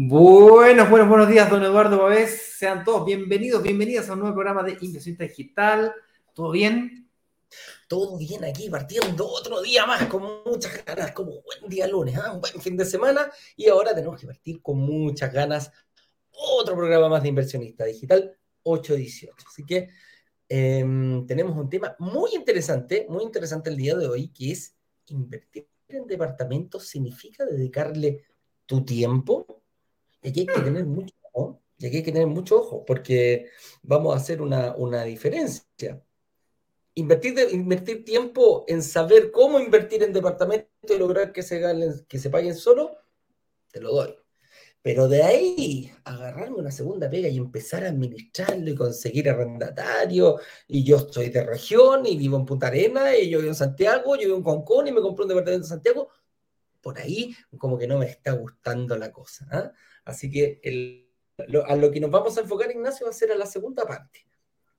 Buenos, buenos, buenos días, don Eduardo Babés. Sean todos bienvenidos, bienvenidas a un nuevo programa de Inversión Digital. ¿Todo bien? Todo bien aquí, partiendo otro día más, con muchas ganas, como buen día lunes, ¿eh? un buen fin de semana. Y ahora tenemos que partir con muchas ganas otro programa más de Inversionista Digital 818. Así que eh, tenemos un tema muy interesante, muy interesante el día de hoy, que es invertir en departamentos significa dedicarle tu tiempo y aquí hay que tener mucho ojo, y hay que tener mucho ojo, porque vamos a hacer una, una diferencia. Invertir, de, invertir tiempo en saber cómo invertir en departamentos y lograr que se, ganen, que se paguen solo, te lo doy. Pero de ahí, agarrarme una segunda pega y empezar a administrarlo y conseguir arrendatario, y yo estoy de región y vivo en Punta Arena, y yo vivo en Santiago, yo vivo en Concón y me compré un departamento en Santiago, por ahí como que no me está gustando la cosa. ¿eh? Así que el, a lo que nos vamos a enfocar, Ignacio, va a ser a la segunda parte.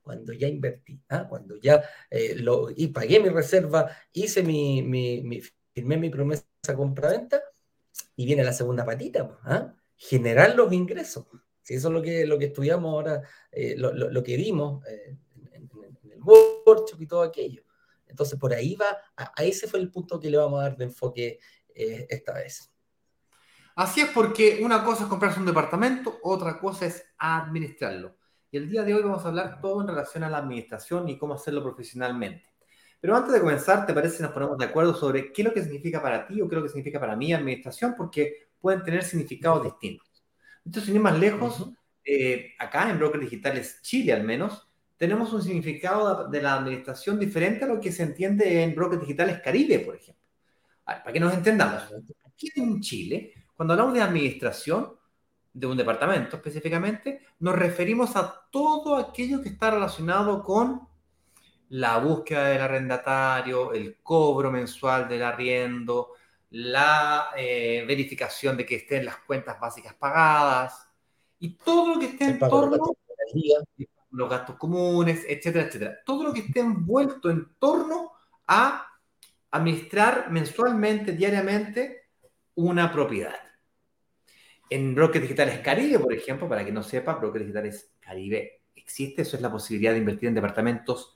Cuando ya invertí, ¿ah? cuando ya eh, lo, y pagué mi reserva, hice mi, mi, firmé mi promesa compra-venta, y viene la segunda patita, ¿ah? generar los ingresos. Eso es lo que, lo que estudiamos ahora, eh, lo, lo, que vimos eh, en, el workshop y todo aquello. Entonces, por ahí va, a, a, ese fue el punto que le vamos a dar de enfoque eh, esta vez. Así es porque una cosa es comprarse un departamento, otra cosa es administrarlo. Y el día de hoy vamos a hablar todo en relación a la administración y cómo hacerlo profesionalmente. Pero antes de comenzar, ¿te parece que nos ponemos de acuerdo sobre qué es lo que significa para ti o qué es lo que significa para mí administración? Porque pueden tener significados distintos. Entonces, sin ir más lejos, uh -huh. eh, acá en Brokers Digitales Chile al menos, tenemos un significado de la administración diferente a lo que se entiende en Brokers Digitales Caribe, por ejemplo. Ver, para que nos entendamos, aquí en Chile cuando hablamos de administración de un departamento específicamente, nos referimos a todo aquello que está relacionado con la búsqueda del arrendatario, el cobro mensual del arriendo, la eh, verificación de que estén las cuentas básicas pagadas y todo lo que esté en torno a los gastos comunes, etcétera, etcétera. Todo lo que esté envuelto en torno a administrar mensualmente, diariamente, una propiedad. En Brokers Digitales Caribe, por ejemplo, para que no sepa, Brokers Digitales Caribe existe, eso es la posibilidad de invertir en departamentos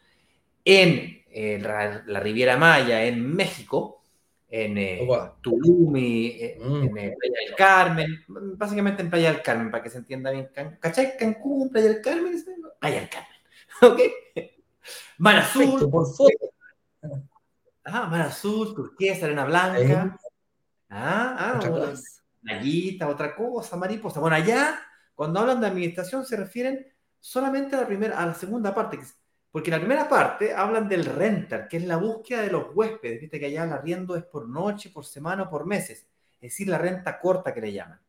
en eh, la, la, Riviera Maya, en México, en eh, oh, wow. Tulum y eh, mm. en eh, Playa del Carmen, básicamente en Playa del Carmen, para que se entienda bien. ¿Cachai? Cancún, Playa del Carmen, Playa del Carmen. ¿Ok? Mar Azul, por foto. Ah, Mar Azul, Turquía, Arena Blanca. Ah, ah, playita, otra cosa, mariposa. Bueno, allá, cuando hablan de administración, se refieren solamente a la primera, a la segunda parte, porque en la primera parte hablan del renter, que es la búsqueda de los huéspedes. Viste que allá el arriendo es por noche, por semana, por meses. Es decir, la renta corta que le llaman.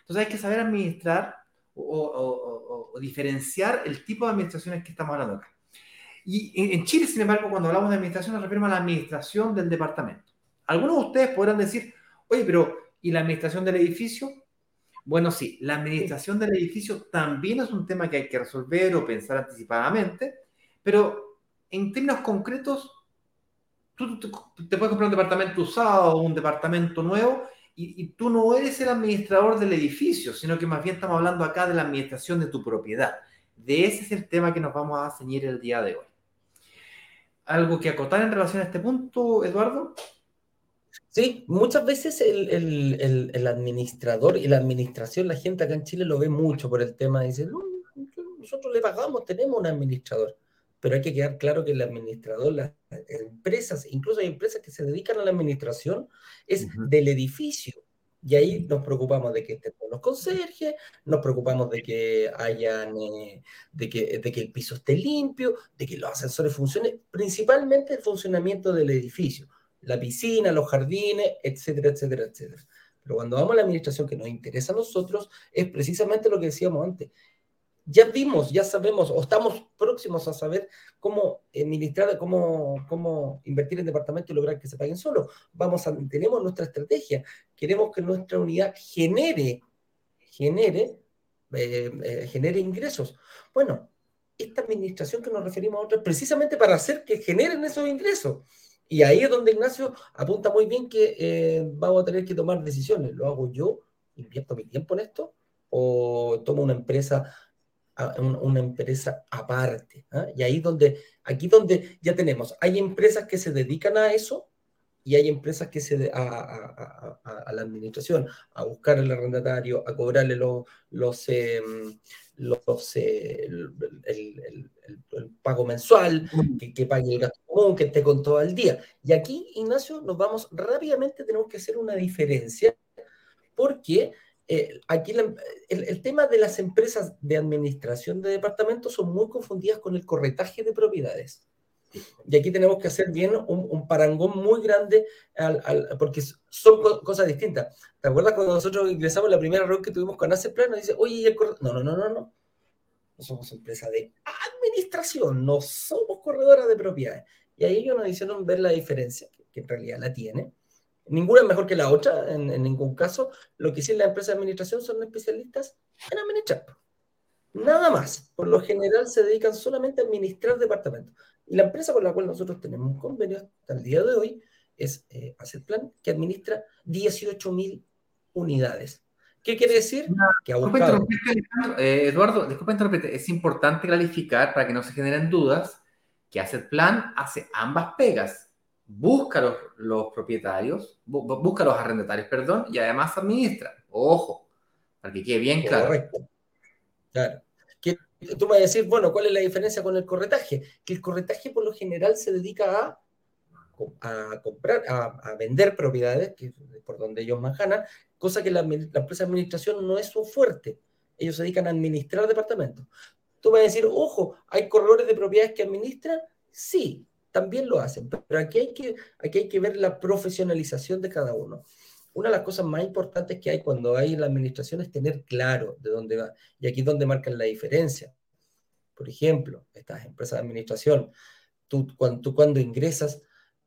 Entonces hay que saber administrar o, o, o, o diferenciar el tipo de administraciones que estamos hablando acá. Y en Chile, sin embargo, cuando hablamos de administración, nos referimos a la administración del departamento. Algunos de ustedes podrán decir, oye, pero ¿Y la administración del edificio? Bueno, sí, la administración del edificio también es un tema que hay que resolver o pensar anticipadamente, pero en términos concretos, tú, te puedes comprar un departamento usado o un departamento nuevo y, y, tú no eres el administrador del edificio, sino que más bien estamos hablando acá de la administración de tu propiedad. De ese es el tema que nos vamos a ceñir el día de hoy. ¿Algo que acotar en relación a este punto, Eduardo? Sí, muchas veces el, el, el, el, administrador y la administración, la gente acá en Chile lo ve mucho por el tema, dice, no, nosotros le pagamos, tenemos un administrador, pero hay que quedar claro que el administrador, las empresas, incluso hay empresas que se dedican a la administración, es uh -huh. del edificio. Y ahí nos preocupamos de que estén los conserjes, nos preocupamos de que hayan, eh, de, que, de que el piso esté limpio, de que los ascensores funcionen, principalmente el funcionamiento del edificio la piscina, los jardines, etcétera, etcétera, etcétera. Pero cuando vamos a la administración que nos interesa a nosotros, es precisamente lo que decíamos antes. Ya vimos, ya sabemos, o estamos próximos a saber cómo administrar, cómo, cómo invertir en departamentos y lograr que se paguen solo. Vamos tenemos nuestra estrategia. Queremos que nuestra unidad genere, genere, eh, eh, genere ingresos. Bueno, esta administración que nos referimos a otra es precisamente para hacer que generen esos ingresos. Y ahí es donde Ignacio apunta muy bien que eh, vamos a tener que tomar decisiones. ¿Lo hago yo? ¿Invierto mi tiempo en esto? o toma una empresa, una empresa aparte. ¿ah? Y ahí donde, aquí donde ya tenemos, hay empresas que se dedican a eso y hay empresas que se a, a, a, la administración, a buscar el arrendatario, a cobrarle los, los, em, los eh, el, el, el, pago mensual, que, que, pague el gasto común, que esté con todo el día. Y aquí, Ignacio, nos vamos rápidamente, tenemos que hacer una diferencia, porque eh, aquí el, tema de las empresas de administración de departamentos son muy confundidas con el corretaje de propiedades. Y aquí tenemos que hacer bien un, parangón muy grande, porque son cosas distintas. ¿Te acuerdas cuando nosotros ingresamos la primera reunión que tuvimos con Plan? Nos dice, oye, no, no, no, no, no. No somos empresa de administración, no somos corredora de propiedades. Y ahí ellos nos hicieron ver la diferencia, que, en realidad la tiene. Ninguna es mejor que la otra, en, en ningún caso. Lo que sí la empresa de administración son especialistas en administrar. Nada más. Por lo general se dedican solamente a administrar departamentos. Y la empresa con la cual nosotros tenemos un convenio hasta el día de hoy es eh, Plan, que administra 18.000 unidades. ¿Qué quiere decir? que eh, Eduardo, disculpa interrumpirte, es importante clarificar para que no se generen dudas que Asset Plan hace ambas pegas. Busca los, los propietarios, busca los arrendatarios, perdón, y además administra. Ojo, para que quede bien claro. Correcto. Claro. Tú me vas a decir, bueno, ¿cuál es la diferencia con el corretaje? Que el corretaje por lo general se dedica a, comprar, a, vender propiedades, que por donde ellos ganan, cosa que la, empresa de administración no es su fuerte. Ellos se dedican a administrar departamentos. Tú vas a decir, ojo, ¿hay corredores de propiedades que administran? Sí, también lo hacen, pero aquí hay que, aquí hay que ver la profesionalización de cada uno una de las cosas más importantes que hay cuando hay en la administración es tener claro de dónde va. Y aquí es donde marcan la diferencia. Por ejemplo, estas empresas de administración, tú cuando, cuando ingresas,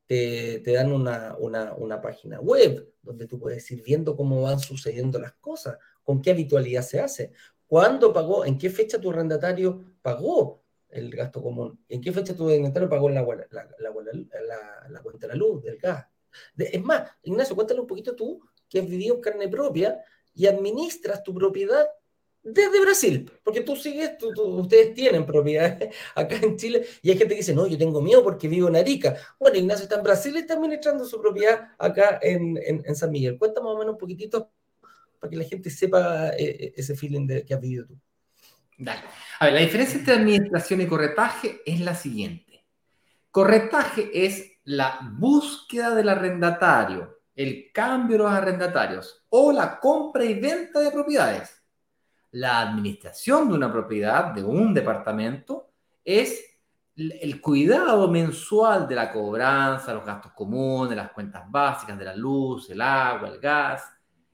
te, te dan una, una, una, página web donde tú puedes ir viendo cómo van sucediendo las cosas, con qué habitualidad se hace, cuándo pagó, en qué fecha tu arrendatario pagó el gasto común, en qué fecha tu arrendatario pagó la, la, la, la cuenta de la luz, del gas, es más, Ignacio, cuéntale un poquito tú que has vivido en carne propia y administras tu propiedad desde Brasil, porque tú sigues, ustedes tienen propiedades acá en Chile y hay gente que dice, no, yo tengo miedo porque vivo en Arica. Bueno, Ignacio está en Brasil y está administrando su propiedad acá en, San Miguel. Cuéntame más o menos un poquitito para que la gente sepa eh, eh, ese feeling de, que has vivido tú. A ver, la diferencia entre administración y corretaje es la siguiente. Corretaje es la búsqueda del arrendatario, el cambio de los arrendatarios o la compra y venta de propiedades. La administración de una propiedad, de un departamento, es el cuidado mensual de la cobranza, los gastos comunes, las cuentas básicas de la luz, el agua, el gas,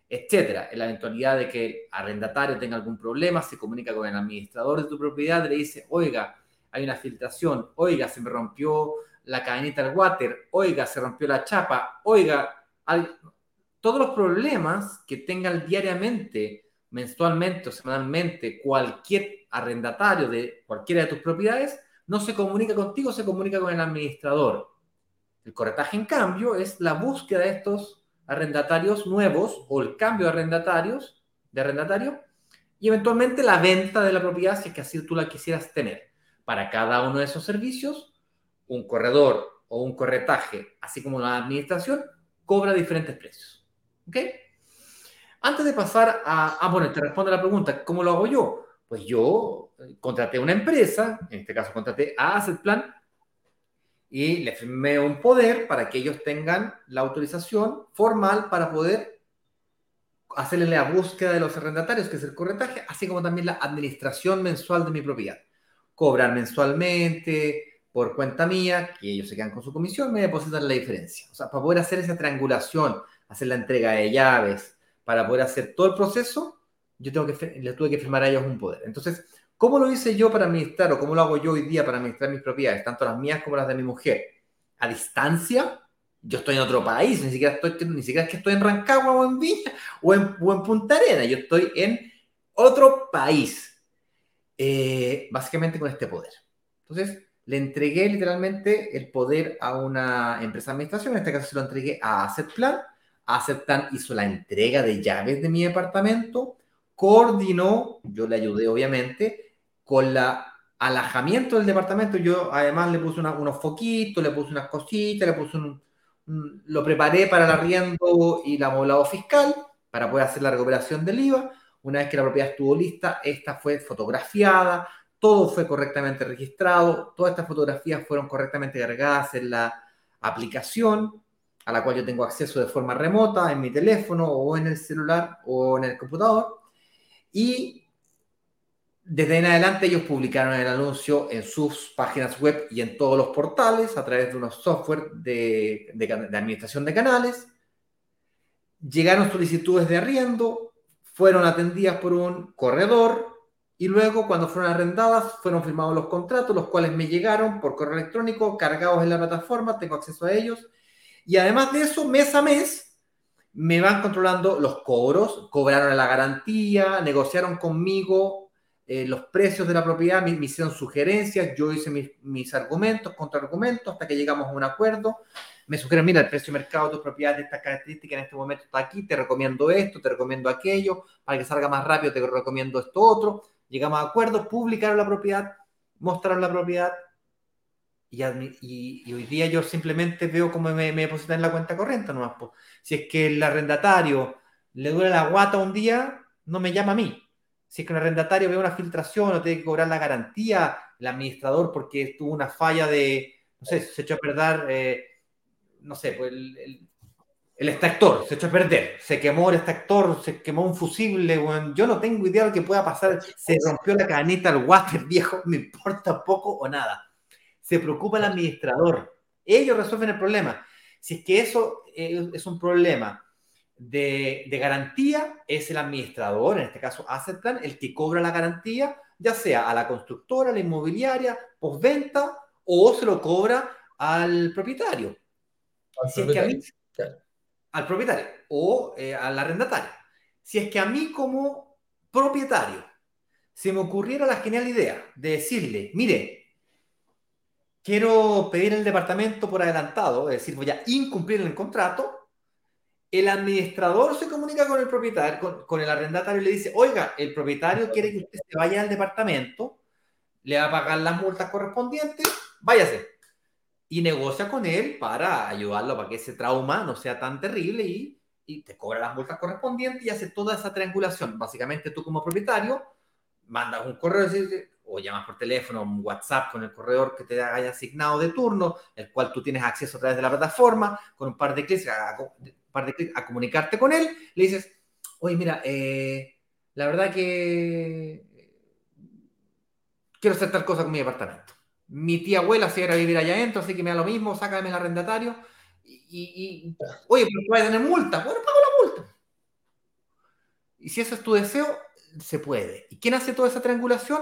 etcétera. En la eventualidad de que el arrendatario tenga algún problema, se comunica con el administrador de tu propiedad le dice, oiga, hay una filtración, oiga, se me rompió la cadenita del water, oiga, se rompió la chapa, oiga, todos los problemas que tengan diariamente, mensualmente o semanalmente cualquier arrendatario de cualquiera de tus propiedades, no se comunica contigo, se comunica con el administrador. El corretaje, en cambio, es la búsqueda de estos arrendatarios nuevos o el cambio de arrendatarios, de arrendatario, y eventualmente la venta de la propiedad si es que así tú la quisieras tener. Para cada uno de esos servicios un corredor o un corretaje, así como la administración, cobra diferentes precios. ¿Ok? Antes de pasar a, ah, bueno, te respondo a la pregunta, ¿cómo lo hago yo? Pues yo eh, contraté una empresa, en este caso contraté a Asset Plan, y le firmé un poder para que ellos tengan la autorización formal para poder hacerle la búsqueda de los arrendatarios, que es el corretaje, así como también la administración mensual de mi propiedad. Cobrar mensualmente, por cuenta mía, que ellos se quedan con su comisión, me depositan la diferencia. O sea, para poder hacer esa triangulación, hacer la entrega de llaves, para poder hacer todo el proceso, yo tengo que, les tuve que firmar a ellos un poder. Entonces, ¿cómo lo hice yo para administrar o cómo lo hago yo hoy día para administrar mis propiedades, tanto las mías como las de mi mujer? A distancia, yo estoy en otro país, ni siquiera, estoy, ni siquiera es que estoy en Rancagua o en Viña o en, o en Punta Arena, yo estoy en otro país, eh, básicamente con este poder. Entonces, le entregué literalmente el poder a una empresa de administración, en este caso se lo entregué a Asset Plan. Asset Plan hizo la entrega de llaves de mi departamento, coordinó, yo le ayudé obviamente, con la alajamiento del departamento. Yo además le puse unos foquitos, le puse unas cositas, le puse un, lo preparé para el arriendo y la amoblado fiscal para poder hacer la recuperación del IVA. Una vez que la propiedad estuvo lista, esta fue fotografiada, todo fue correctamente registrado, todas estas fotografías fueron correctamente cargadas en la aplicación a la cual yo tengo acceso de forma remota en mi teléfono o en el celular o en el computador. Y desde en adelante ellos publicaron el anuncio en sus páginas web y en todos los portales a través de unos software de administración de canales. Llegaron solicitudes de arriendo, fueron atendidas por un corredor y luego cuando fueron arrendadas fueron firmados los contratos, los cuales me llegaron por correo electrónico, cargados en la plataforma, tengo acceso a ellos. Y además de eso, mes a mes, me van controlando los cobros, cobraron la garantía, negociaron conmigo eh, los precios de la propiedad, me, hicieron sugerencias, yo hice mis, mis argumentos, contraargumentos, hasta que llegamos a un acuerdo. Me sugieren, mira, el precio de mercado de tu propiedad de esta característica en este momento está aquí, te recomiendo esto, te recomiendo aquello, para que salga más rápido te recomiendo esto otro llegamos a acuerdos, publicaron la propiedad, mostraron la propiedad y, y, hoy día yo simplemente veo cómo me, me depositan en la cuenta corriente nomás. Si es que el arrendatario le duele la guata un día, no me llama a mí. Si es que un arrendatario ve una filtración o tiene que cobrar la garantía, el administrador porque tuvo una falla de, no sé, se echó a perder, eh, no sé, pues el, el extractor se echó a perder, se quemó el extractor, se quemó un fusible, yo no tengo idea de lo que pueda pasar, se rompió la cadenita al water viejo, me importa poco o nada. Se preocupa el administrador, ellos resuelven el problema. Si es que eso es un problema de, de garantía, es el administrador, en este caso Asset Plan, el que cobra la garantía, ya sea a la constructora, a la inmobiliaria, postventa, o se lo cobra al propietario. si es que a mí, al propietario o eh, al arrendatario. Si es que a mí como propietario se me ocurriera la genial idea de decirle, mire, quiero pedir el departamento por adelantado, es decir, voy a incumplir el contrato, el administrador se comunica con el propietario, con, con, el arrendatario y le dice, oiga, el propietario quiere que usted se vaya al departamento, le va a pagar las multas correspondientes, váyase y negocia con él para ayudarlo para que ese trauma no sea tan terrible y, y te cobra las multas correspondientes y hace toda esa triangulación. Básicamente tú como propietario mandas un correo o llamas por teléfono, un WhatsApp con el corredor que te haya asignado de turno, el cual tú tienes acceso a través de la plataforma, con un par de clics a, comunicarte con él, le dices, oye, mira, eh, la verdad que quiero hacer tal cosa con mi departamento mi tía abuela se iba a vivir allá adentro, así que me da lo mismo, sácame el arrendatario. Y, y oye, pero vas a tener multa. Bueno, pago la multa. Y si ese es tu deseo, se puede. ¿Y quién hace toda esa triangulación?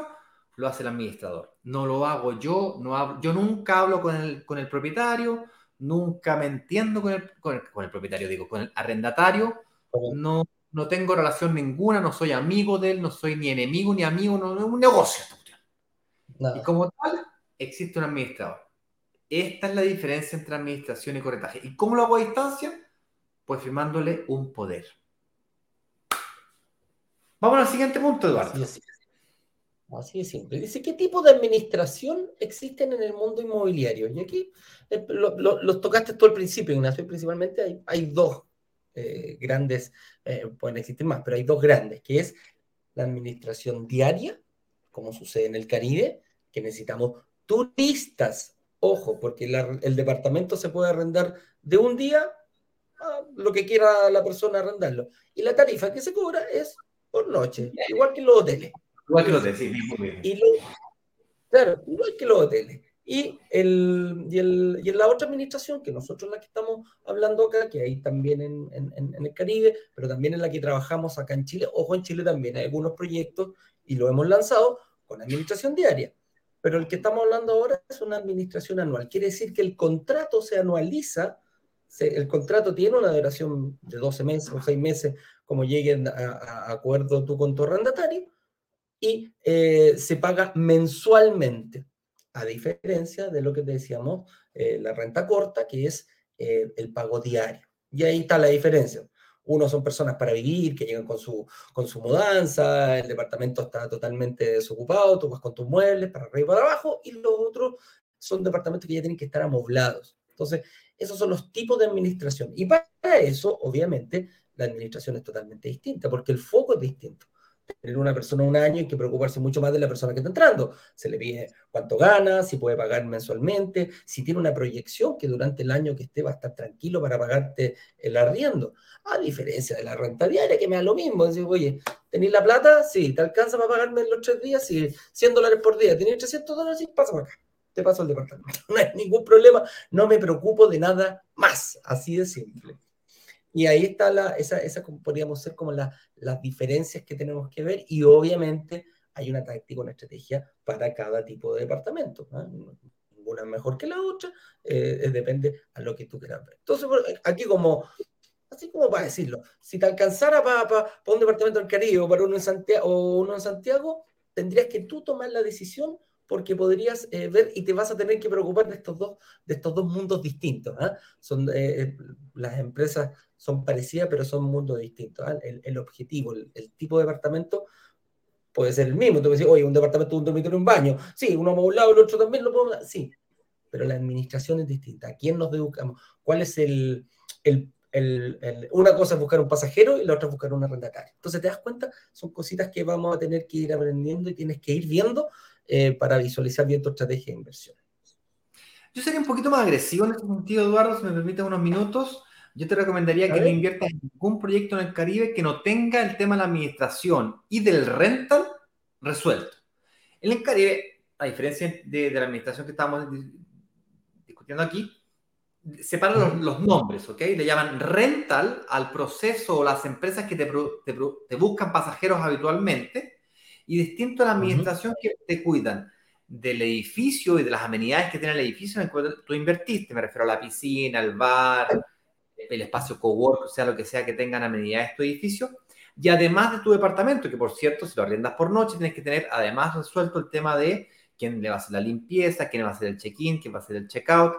Lo hace el administrador. No lo hago yo, no yo nunca hablo con el, con el propietario, nunca me entiendo con el, con el, propietario, digo, con el arrendatario. No, no tengo relación ninguna, no soy amigo de él, no soy ni enemigo ni amigo, no, es un negocio. Y como tal, existe un administrador. Esta es la diferencia entre administración y corretaje. ¿Y cómo lo hago a distancia? Pues firmándole un poder. Vamos al siguiente punto, Eduardo. Así es simple. Dice, ¿qué tipo de administración existen en el mundo inmobiliario? Y aquí eh, los tocaste todo al principio, Ignacio. Principalmente hay, hay dos eh, grandes, eh, pueden existir más, pero hay dos grandes, que es la administración diaria, como sucede en el Caribe, que necesitamos turistas. Ojo, porque el departamento se puede arrendar de un día a lo que quiera la persona arrendarlo. Y la tarifa que se cobra es por noche, igual que los hoteles. Igual que los hoteles, sí, Y claro, igual que los hoteles. Y, el, y, el, y en la otra administración, que nosotros la que estamos hablando acá, que hay también en, en, el Caribe, pero también en la que trabajamos acá en Chile, ojo, en Chile también hay algunos proyectos y lo hemos lanzado con administración diaria pero el que estamos hablando ahora es una administración anual. Quiere decir que el contrato se anualiza, el contrato tiene una duración de 12 meses o 6 meses, como lleguen a, acuerdo tú con tu arrendatario, y eh, se paga mensualmente, a diferencia de lo que decíamos, eh, la renta corta, que es eh, el pago diario. Y ahí está la diferencia. Uno son personas para vivir, que llegan con su, con su mudanza, el departamento está totalmente desocupado, tú vas con tus muebles para arriba y para abajo, y los otros son departamentos que ya tienen que estar amoblados. Entonces, esos son los tipos de administración. Y para eso, obviamente, la administración es totalmente distinta, porque el foco es distinto tener una persona un año hay que preocuparse mucho más de la persona que está entrando. Se le pide cuánto gana, si puede pagar mensualmente, si tiene una proyección que durante el año que esté va a estar tranquilo para pagarte el arriendo. A diferencia de la renta diaria, que me da lo mismo. Decir, oye, ¿tenéis la plata? Sí. ¿Te alcanza para pagarme en los tres días? Sí. 100 dólares por día. ¿Tenéis 300 dólares? Sí, pásame acá. Te paso al departamento. No hay ningún problema. No me preocupo de nada más. Así de simple. Y ahí está la, esa, esa podríamos ser como la, las diferencias que tenemos que ver y obviamente hay una táctica, una estrategia para cada tipo de departamento. Ninguna es mejor que la otra, eh, depende a lo que tú quieras ver. Entonces, aquí como, así como para decirlo, si te alcanzara para, para, un departamento del Caribe o para uno en Santiago, o uno en Santiago, tendrías que tú tomar la decisión porque podrías eh, ver y te vas a tener que preocupar de estos dos, de estos dos mundos distintos. ¿ah? Son, eh, las empresas son parecidas, pero son mundos distintos. ¿ah? El, objetivo, el, tipo de departamento puede ser el mismo. Tú puedes decir, oye, un departamento, un dormitorio, un baño. Sí, uno a un lado, el otro también lo podemos. Sí, pero la administración es distinta. ¿A quién nos educamos? ¿Cuál es el, el una cosa es buscar un pasajero y la otra es buscar un arrendatario. Entonces, te das cuenta, son cositas que vamos a tener que ir aprendiendo y tienes que ir viendo eh, para visualizar bien tu estrategia de inversión. Yo sería un poquito más agresivo en este sentido, Eduardo, si me permite unos minutos. Yo te recomendaría que no inviertas en ningún proyecto en el Caribe que no tenga el tema de la administración y del rental resuelto. En el Caribe, a diferencia de, la administración que estamos discutiendo aquí, separan los, los, nombres, ¿ok? Le llaman rental al proceso o las empresas que te, te, te buscan pasajeros habitualmente y distinto a la administración que te cuidan del edificio y de las amenidades que tiene el edificio en el cual tú invertiste. Me refiero a la piscina, el bar, el espacio cowork, o sea, lo que sea que tengan amenidades tu edificio. Y además de tu departamento, que por cierto, si lo arriendas por noche, tienes que tener además resuelto el tema de quién le va a hacer la limpieza, quién va a hacer el check-in, quién va a hacer el check-out.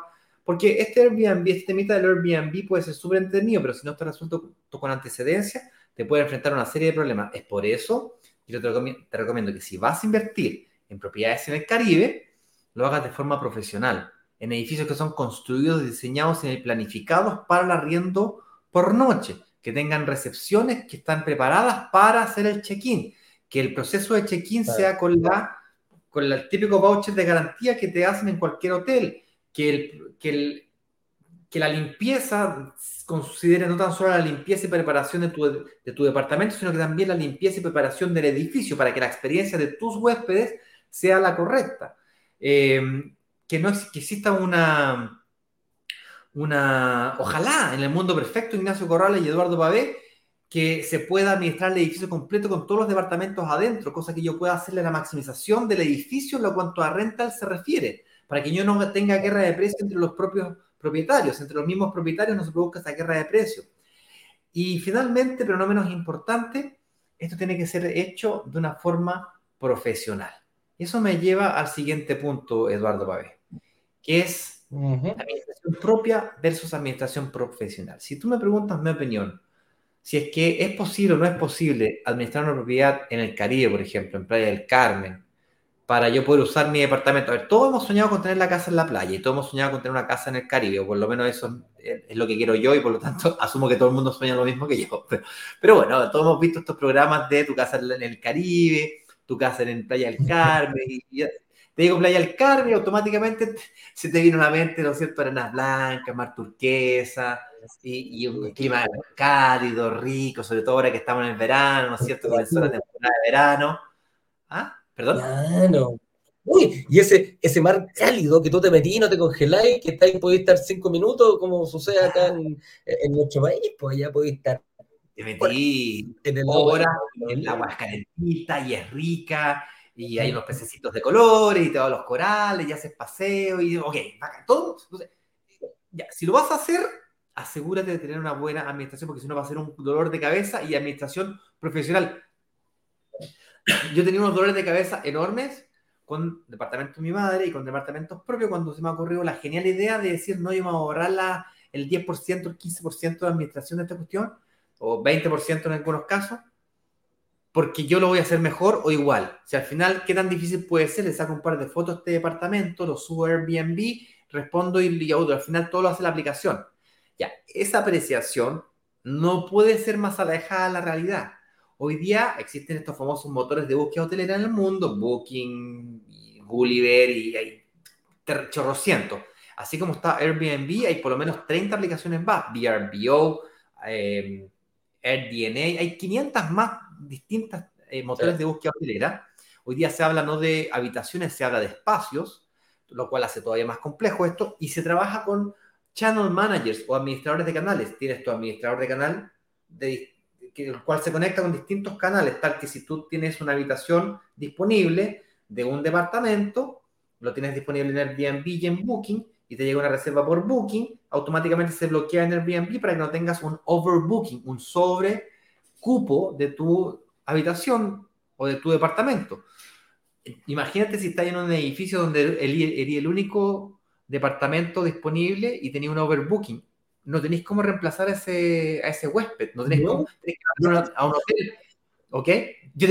Porque este Airbnb, este temita del Airbnb puede ser súper entretenido, pero si no está resuelto con antecedencia, te puede enfrentar a una serie de problemas. Es por eso yo te recomiendo, que si vas a invertir en propiedades en el Caribe, lo hagas de forma profesional, en edificios que son construidos, diseñados y planificados para el arriendo por noche, que tengan recepciones que están preparadas para hacer el check-in, que el proceso de check-in sea con la con el típico voucher de garantía que te hacen en cualquier hotel, que el, que el, que la limpieza considere no tan solo la limpieza y preparación de tu, de tu departamento, sino que también la limpieza y preparación del edificio para que la experiencia de tus huéspedes sea la correcta. Eh, que no que exista una, una, ojalá en el mundo perfecto, Ignacio Corrales y Eduardo Babé, que se pueda administrar el edificio completo con todos los departamentos adentro, cosa que yo pueda hacerle la maximización del edificio en lo cuanto a rental se refiere, para que yo no tenga guerra de precios entre los propios propietarios. Entre los mismos propietarios no se produzca esa guerra de precios. Y finalmente, pero no menos importante, esto tiene que ser hecho de una forma profesional. Eso me lleva al siguiente punto, Eduardo Pavé, que es administración propia versus administración profesional. Si tú me preguntas mi opinión, si es que es posible o no es posible administrar una propiedad en el Caribe, por ejemplo, en Playa del Carmen, para yo poder usar mi departamento. A ver, todos hemos soñado con tener la casa en la playa y todos hemos soñado con tener una casa en el Caribe, o por lo menos eso es lo que quiero yo y por lo tanto asumo que todo el mundo sueña lo mismo que yo. Pero, bueno, todos hemos visto estos programas de tu casa en el Caribe, tu casa en Playa del Carmen. Y, te digo Playa del Carmen y automáticamente se te viene a la mente, ¿no es cierto?, arenas blancas, mar turquesa y, un clima cálido, rico, sobre todo ahora que estamos en el verano, ¿no es cierto?, comenzó la temporada de verano. ¿Ah? ¿Perdón? Claro. Uy, y ese, ese mar cálido que tú te metí, no te congeláis, que está ahí, podéis estar cinco minutos, como sucede acá en, en nuestro país, pues ya podéis estar. Te metí en el hora, el agua es calentita y es rica, y hay unos pececitos de colores, y te vas a los corales, y haces paseo, y ok, todo. ya, si lo vas a hacer, asegúrate de tener una buena administración, porque si no va a ser un dolor de cabeza y administración profesional yo tenía unos dolores de cabeza enormes con departamentos de mi madre y con departamentos propios cuando se me ha ocurrido la genial idea de decir, no, yo me voy a ahorrar la, el 10%, el 15% de administración de esta cuestión, o 20% en algunos casos, porque yo lo voy a hacer mejor o igual. Si al final, ¿qué tan difícil puede ser? Le saco un par de fotos a este departamento, lo subo a Airbnb, respondo y, y al final todo lo hace la aplicación. Ya, esa apreciación no puede ser más alejada de la realidad. Hoy día existen estos famosos motores de búsqueda hotelera en el mundo, Booking, Gulliver y hay chorrocientos. Así como está Airbnb, hay por lo menos 30 aplicaciones más, VRBO, eh, AirDNA, hay 500 más distintas eh, motores de búsqueda hotelera. Hoy día se habla no de habitaciones, se habla de espacios, lo cual hace todavía más complejo esto, y se trabaja con channel managers o administradores de canales. Tienes tu administrador de canal, de, el cual se conecta con distintos canales, tal que si tú tienes una habitación disponible de un departamento, lo tienes disponible en Airbnb y en Booking, y te llega una reserva por Booking, automáticamente se bloquea en Airbnb para que no tengas un overbooking, un sobre cupo de tu habitación o de tu departamento. Imagínate si estás en un edificio donde eres el único departamento disponible y tenéis un overbooking. No tenéis cómo reemplazar a ese, a ese huésped, no tenéis cómo ir a un hotel. ¿Ok? Yo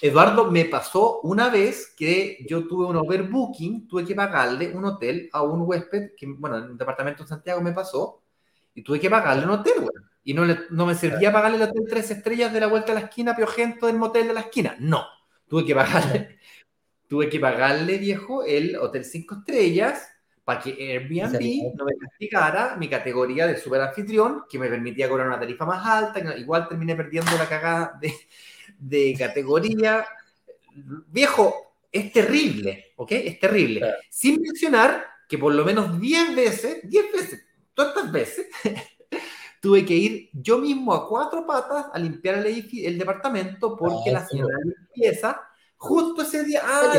Eduardo, me pasó una vez que yo tuve un overbooking, tuve que pagarle un hotel a un huésped, que, bueno, en un departamento de Santiago me pasó, y tuve que pagarle un hotel, bueno, y no, le, no me servía pagarle el hotel tres estrellas de la vuelta a la esquina, Piojento del motel de la esquina. No, tuve que pagarle, tuve que pagarle, viejo, el hotel cinco estrellas para que Airbnb no me castigara mi categoría de super anfitrión, que me permitía cobrar una tarifa más alta, igual terminé perdiendo la cagada de, de categoría. Viejo, es terrible, ¿ok? Es terrible. Sin mencionar que por lo menos 10 veces, 10 veces, todas veces, tuve que ir yo mismo a cuatro patas a limpiar el, el departamento porque la señora de limpieza, justo ese día, ah,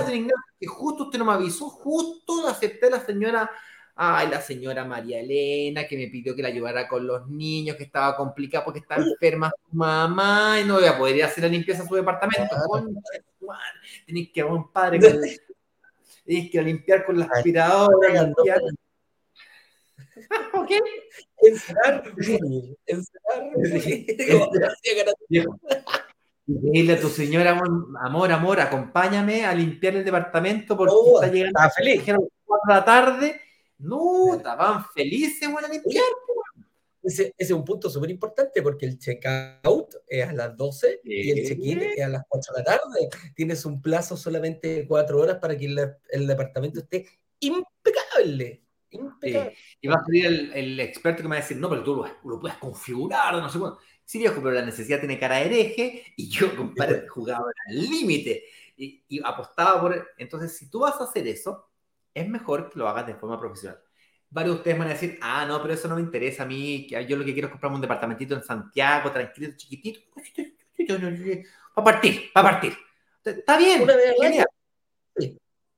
que justo usted no me avisó, justo acepté a la señora, ay, la señora María Elena, que me pidió que la ayudara con los niños, que estaba complicada porque estaba enferma su mamá y no voy a poder ir a hacer la limpieza a su departamento. Tenéis que un padre que, que limpiar con la aspiradora, limpiar. ¿Ok? Encerrar, encerrar. Dile a tu señora, amor, amor, acompáñame a limpiar el departamento porque oh, está llegando. Está feliz. Dijeron 4 de la tarde. No, estaban felices, bueno, a limpiar. Ese, ese, es un punto súper importante porque el checkout es a las 12 y el check-in es a las 4 de la tarde. Tienes un plazo solamente de 4 horas para que el, el departamento esté impecable. Y va a salir el, experto que me va a decir, no, pero tú lo, puedes configurar, no sé cuándo. Sí, viejo, pero la necesidad tiene cara de hereje y yo, compadre, jugaba al límite. Y, apostaba por... Entonces, si tú vas a hacer eso, es mejor que lo hagas de forma profesional. Varios de ustedes van a decir, ah, no, pero eso no me interesa a mí, yo lo que quiero es comprarme un departamentito en Santiago, tranquilo, chiquitito, para partir, para partir. Está bien, genial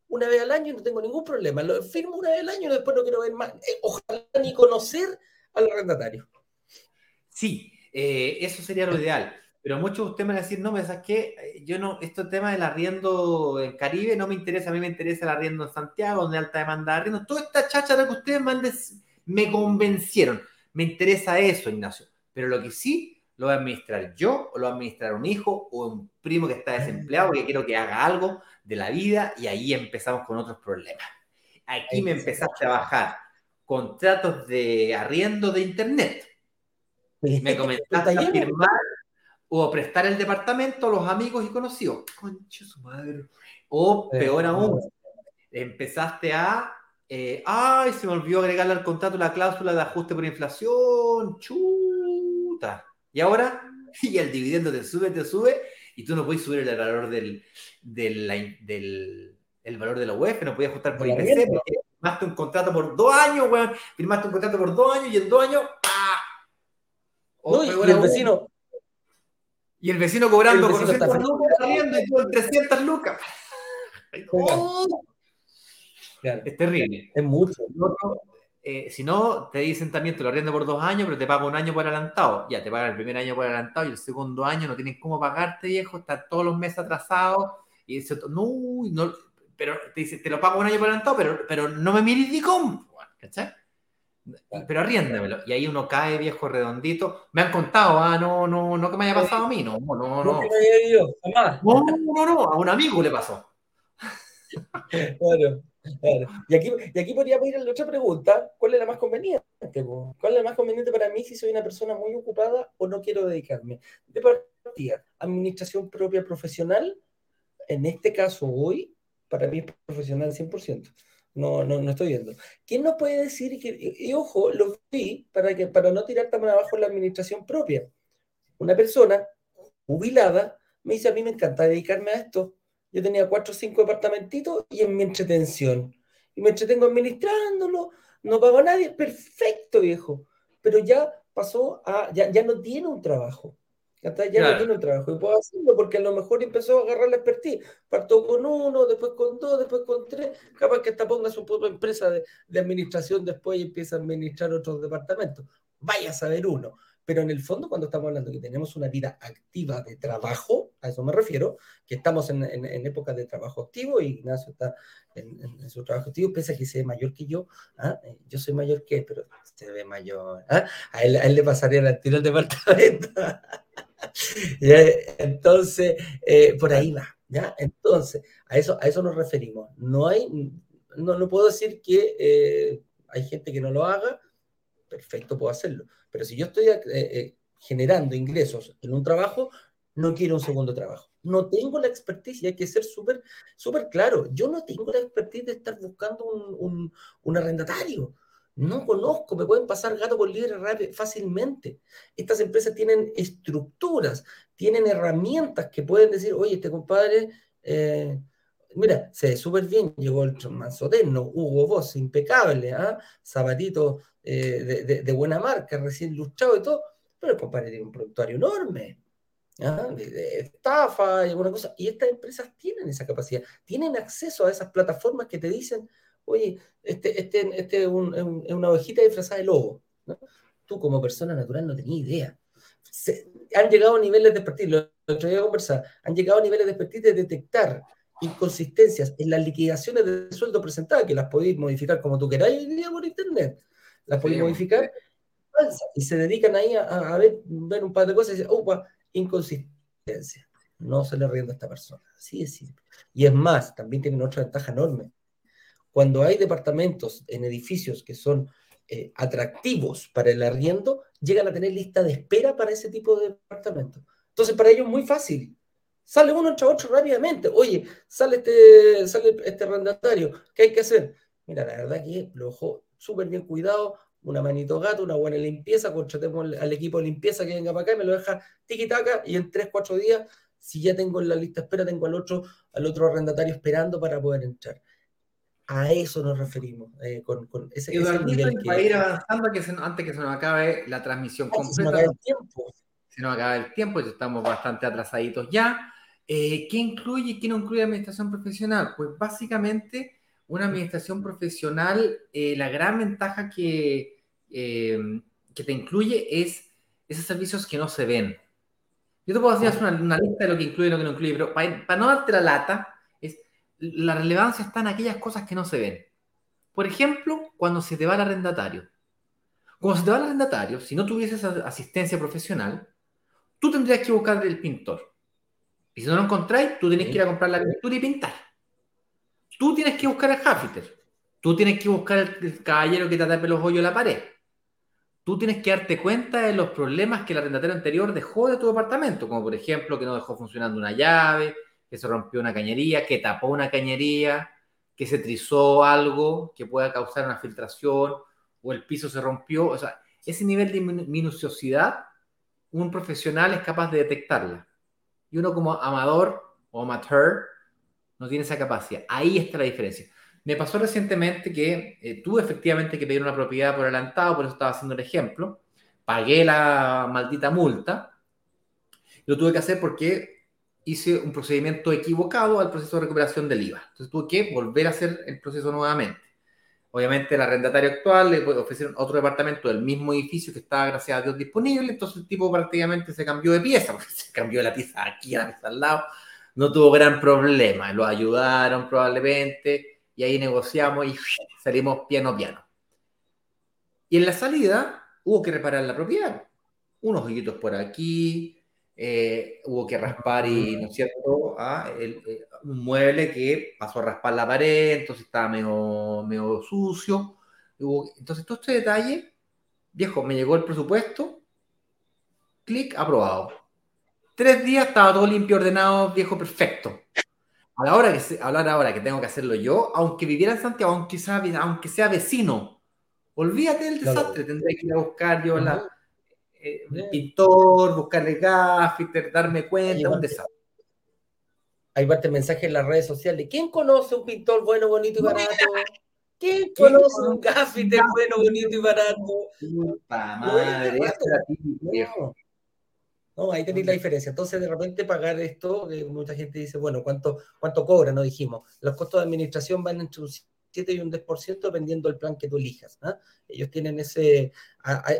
una vez al año y no tengo ningún problema. Lo firmo una vez al año y después no quiero ver más. Eh, ojalá ni conocer al arrendatario. Sí, eh, eso sería lo ideal. Pero muchos de ustedes van a decir, no, me sabes que yo no, este tema del arriendo en Caribe no me interesa, a mí me interesa el arriendo en Santiago, donde alta demanda de arriendo. Toda esta cháchara que ustedes me, me convencieron. Me interesa eso, Ignacio. Pero lo que sí lo voy a administrar yo, o lo va a administrar un hijo, o un primo que está desempleado, que quiero que haga algo de la vida y ahí empezamos con otros problemas. Aquí me empezaste a bajar contratos de arriendo de internet. Me comenzaste a firmar o prestar el departamento a los amigos y conocidos. Concha su madre. O peor aún, empezaste a. Eh, ay, se me olvidó agregarle al contrato la cláusula de ajuste por inflación. Chuta. Y ahora, y el dividendo te sube, te sube, y tú no puedes subir el valor del, del, del el valor de la UEF, no podías ajustar por IPC, porque firmaste un contrato por dos años, weón, firmaste un contrato por dos años y en dos años, ¡ah! y el vecino. Y el vecino cobrando con 400 lucas saliendo y tú en 300 lucas. Es terrible. Es mucho. Eh, si no, te dicen también, te lo arriendo por dos años, pero te pago un año por adelantado. Ya, te pagan el primer año por adelantado y el segundo año no tienes cómo pagarte, viejo, está todos los meses atrasado. Y dice, no, no, pero te dice, te lo pago un año por adelantado, pero, pero no me mires ni cómo. ¿Cachai? pero arriéndamelo. Y ahí uno cae viejo redondito. Me han contado, ah, no, no, no que me haya pasado a mí, no, no, no. No, no, no, no, a un amigo le pasó. Claro, Y aquí, y aquí podríamos ir a la otra pregunta, ¿cuál es la más conveniente? ¿Cuál es la más conveniente para mí si soy una persona muy ocupada o no quiero dedicarme? De partida, administración propia profesional, en este caso hoy, para mí es profesional 100%. No, no, no estoy viendo. ¿Quién nos puede decir que, y, ojo, lo vi para, que, para no tirar tan abajo la administración propia? Una persona jubilada me dice, a mí me encanta dedicarme a esto. Yo tenía cuatro o cinco departamentitos y en mi entretención. Y me entretengo administrándolo, no pago a nadie, perfecto, viejo. Pero ya pasó a, ya, ya no tiene un trabajo. Ya no tiene un trabajo y puedo hacerlo porque a lo mejor empezó a agarrar la expertise. Partó con uno, después con dos, después con tres. Capaz que hasta ponga su propia empresa de, de administración después y empieza a administrar otros departamentos. Vaya a saber uno. Pero en el fondo, cuando estamos hablando que tenemos una vida activa de trabajo, a eso me refiero, que estamos en, en, época de trabajo activo y Ignacio está en, su trabajo activo, pese a que sea mayor que yo, ¿ah? eh, yo soy mayor que él, pero se ve mayor. ¿ah? A, él, a, él, le pasaría el tiro al departamento. Entonces, eh, por ahí va. ¿ya? Entonces, a eso, a eso nos referimos. No hay, no, no puedo decir que eh, hay gente que no lo haga, perfecto, puedo hacerlo pero si yo estoy eh, eh, generando ingresos en un trabajo, no quiero un segundo trabajo. No tengo la expertise y hay que ser súper súper claro. Yo no tengo la expertise de estar buscando un, un, arrendatario. No conozco, me pueden pasar gato por libre fácilmente. Estas empresas tienen estructuras, tienen herramientas que pueden decir, oye, este compadre, eh, mira, se ve súper bien, llegó el manso Hugo Boss, impecable, ¿ah? Zapatito eh, de, buena marca, recién lustrado y todo, pero el compadre tiene un productorio enorme. ¿ah? De, estafa y alguna cosa. Y estas empresas tienen esa capacidad, tienen acceso a esas plataformas que te dicen, oye, este, este, este es, una ovejita disfrazada de lobo. Tú como persona natural no tenías idea. han llegado a niveles de expertise, lo otro día conversar, han llegado a niveles de expertise de detectar inconsistencias en las liquidaciones de sueldo presentadas, que las podéis modificar como tú queráis por internet las pueden modificar, y se dedican ahí a, ver, un par de cosas y dicen, opa, inconsistencia. No se le rienda a esta persona. Así es simple. Y es más, también tienen otra ventaja enorme. Cuando hay departamentos en edificios que son eh, atractivos para el arriendo, llegan a tener lista de espera para ese tipo de departamentos. Entonces, para ellos es muy fácil. Sale uno entre otro rápidamente. Oye, sale este, sale este arrendatario. ¿Qué hay que hacer? Mira, la verdad que lo ojo súper bien cuidado, una manito gato, una buena limpieza, contratemos al equipo de limpieza que venga para acá y me lo deja tiki-taka y en 3, 4 días, si ya tengo en la lista espera, tengo al otro, al otro arrendatario esperando para poder entrar. A eso nos referimos, eh, con, con, ese, ese nivel que... ir avanzando que antes que se nos acabe la transmisión completa. Se nos acabe el tiempo. Se nos acaba el tiempo, ya estamos bastante atrasaditos ya. Eh, ¿Qué incluye y qué no incluye administración profesional? Pues básicamente una administración profesional, eh, la gran ventaja que, eh, que te incluye es esos servicios que no se ven. Yo te puedo hacer una, lista de lo que incluye y lo que no incluye, pero para, no darte la lata, es, la relevancia está en aquellas cosas que no se ven. Por ejemplo, cuando se te va el arrendatario. Cuando se te va el arrendatario, si no tuvieses asistencia profesional, tú tendrías que buscar el pintor. Y si no lo encontráis, tú tienes que ir a comprar la pintura y pintar. Tú tienes que buscar el Hafiter. Tú tienes que buscar el, caballero que te tape los hoyos en la pared. Tú tienes que darte cuenta de los problemas que el arrendatario anterior dejó de tu departamento, como por ejemplo que no dejó funcionando una llave, que se rompió una cañería, que tapó una cañería, que se trizó algo que pueda causar una filtración o el piso se rompió. O sea, ese nivel de minuciosidad, un profesional es capaz de detectarla. Y uno como amador o amateur no tiene esa capacidad. Ahí está la diferencia. Me pasó recientemente que eh, tuve efectivamente que pedir una propiedad por adelantado, por eso estaba haciendo el ejemplo. Pagué la maldita multa. Lo tuve que hacer porque hice un procedimiento equivocado al proceso de recuperación del IVA. Entonces tuve que volver a hacer el proceso nuevamente. Obviamente el arrendatario actual le ofrecieron otro departamento del mismo edificio que estaba, gracias a Dios, disponible. Entonces el tipo prácticamente se cambió de pieza, porque se cambió de la pieza aquí a la pieza al lado no tuvo gran problema. Lo ayudaron probablemente y ahí negociamos y salimos piano piano. Y en la salida hubo que reparar la propiedad. Unos hoyitos por aquí, eh, hubo que raspar y, ¿no es cierto?, ah, eh, un mueble que pasó a raspar la pared, entonces estaba medio, medio sucio. entonces, todo este detalle, viejo, me llegó el presupuesto, clic, aprobado. Tres días estaba todo limpio, ordenado, viejo, perfecto. A la hora que hablar ahora que tengo que hacerlo yo, aunque viviera en Santiago, aunque sea, aunque sea vecino, olvídate del desastre, tendré que ir a buscar yo la, eh, pintor, buscarle gaffiter, darme cuenta, un desastre. Hay parte mensaje en las redes sociales. ¿Quién conoce un pintor bueno, bonito y barato? ¿Quién conoce un gaffiter bueno, bonito y barato? madre, no, ahí tenéis la diferencia. Entonces, de repente pagar esto, eh, mucha gente dice, bueno, ¿cuánto, cuánto cobra? No dijimos. Los costos de administración van entre un 7 y un 10% dependiendo del plan que tú elijas. ¿ah? Ellos tienen ese,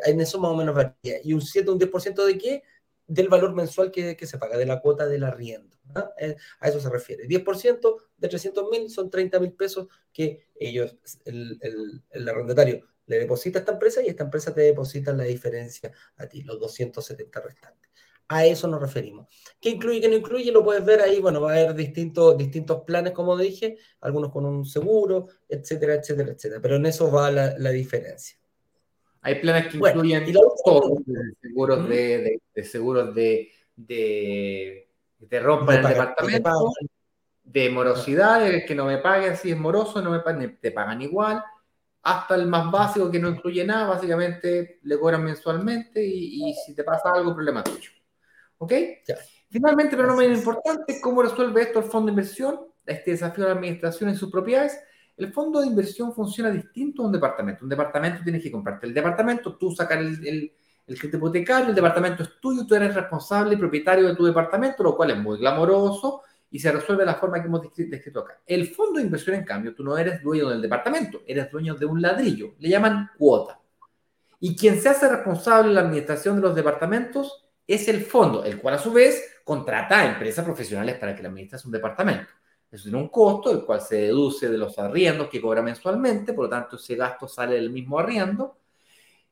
en eso más o menos varía. ¿Y un 7 o un 10% de qué? Del valor mensual que, se paga, de la cuota del arriendo. Eh, a eso se refiere. 10% de 300 mil son 30 mil pesos que ellos, el, el, el arrendatario, le deposita a esta empresa y esta empresa te deposita la diferencia a ti, los 270 restantes. A eso nos referimos. ¿Qué incluye qué no incluye? Lo puedes ver ahí. Bueno, va a haber distintos, distintos planes, como dije, algunos con un seguro, etcétera, etcétera, etcétera. Pero en eso va la, diferencia. Hay planes que incluyen todos, seguros de, seguros de, de, que te rompan el departamento, de morosidad, el que no me pague, si es moroso, no me te pagan igual hasta el más básico que no incluye nada, básicamente le cobran mensualmente y, y si te pasa algo, problema tuyo. ¿Ok? Finalmente, pero no menos importante, ¿cómo resuelve esto el fondo de inversión? Este desafío de la administración en sus propiedades. El fondo de inversión funciona distinto a un departamento. Un departamento tienes que comprarte el departamento, tú sacar el, el, el crédito hipotecario, el departamento es tuyo, tú eres responsable y propietario de tu departamento, lo cual es muy glamoroso y se resuelve de la forma que hemos descrito acá. El fondo de inversión, en cambio, tú no eres dueño del departamento, eres dueño de un ladrillo, le llaman cuota. Y quien se hace responsable de la administración de los departamentos es el fondo, el cual a su vez contrata a empresas profesionales para que la administre un departamento. Eso tiene un costo, el cual se deduce de los arriendos que cobra mensualmente, por lo tanto ese gasto sale del mismo arriendo.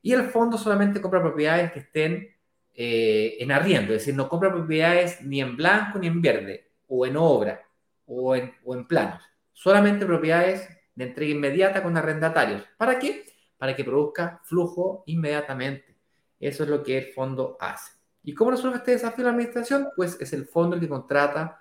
Y el fondo solamente compra propiedades que estén eh, en arriendo, es decir, no compra propiedades ni en blanco ni en verde, o en obra, o en, o en planos. Solamente propiedades de entrega inmediata con arrendatarios. ¿Para qué? Para que produzca flujo inmediatamente. Eso es lo que el fondo hace. ¿Y cómo resuelve este desafío la administración? Pues es el fondo el que contrata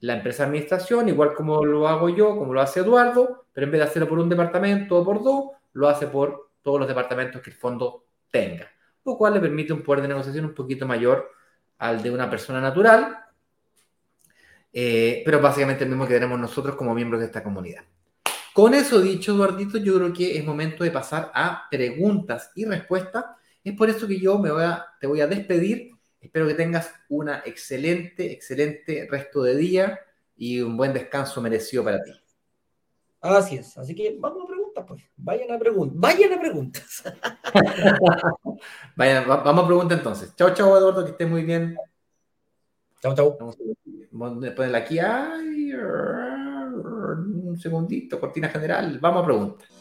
la empresa administración, igual como lo hago yo, como lo hace Eduardo, pero en vez de hacerlo por un departamento o por dos, lo hace por todos los departamentos que el fondo tenga, lo cual le permite un poder de negociación un poquito mayor al de una persona natural, eh, pero básicamente el mismo que tenemos nosotros como miembros de esta comunidad. Con eso dicho, Eduardito, yo creo que es momento de pasar a preguntas y respuestas es por eso que yo me voy a, te voy a despedir. Espero que tengas una excelente, excelente resto de día y un buen descanso merecido para ti. Así es. Así que vamos a preguntas, pues. Vayan a preguntas. Vayan a preguntas. vamos a preguntas entonces. Chao, chao, Eduardo, que estés muy bien. Chao, chao. Vamos a ponerla aquí. Ay, un segundito, cortina general. Vamos a preguntas.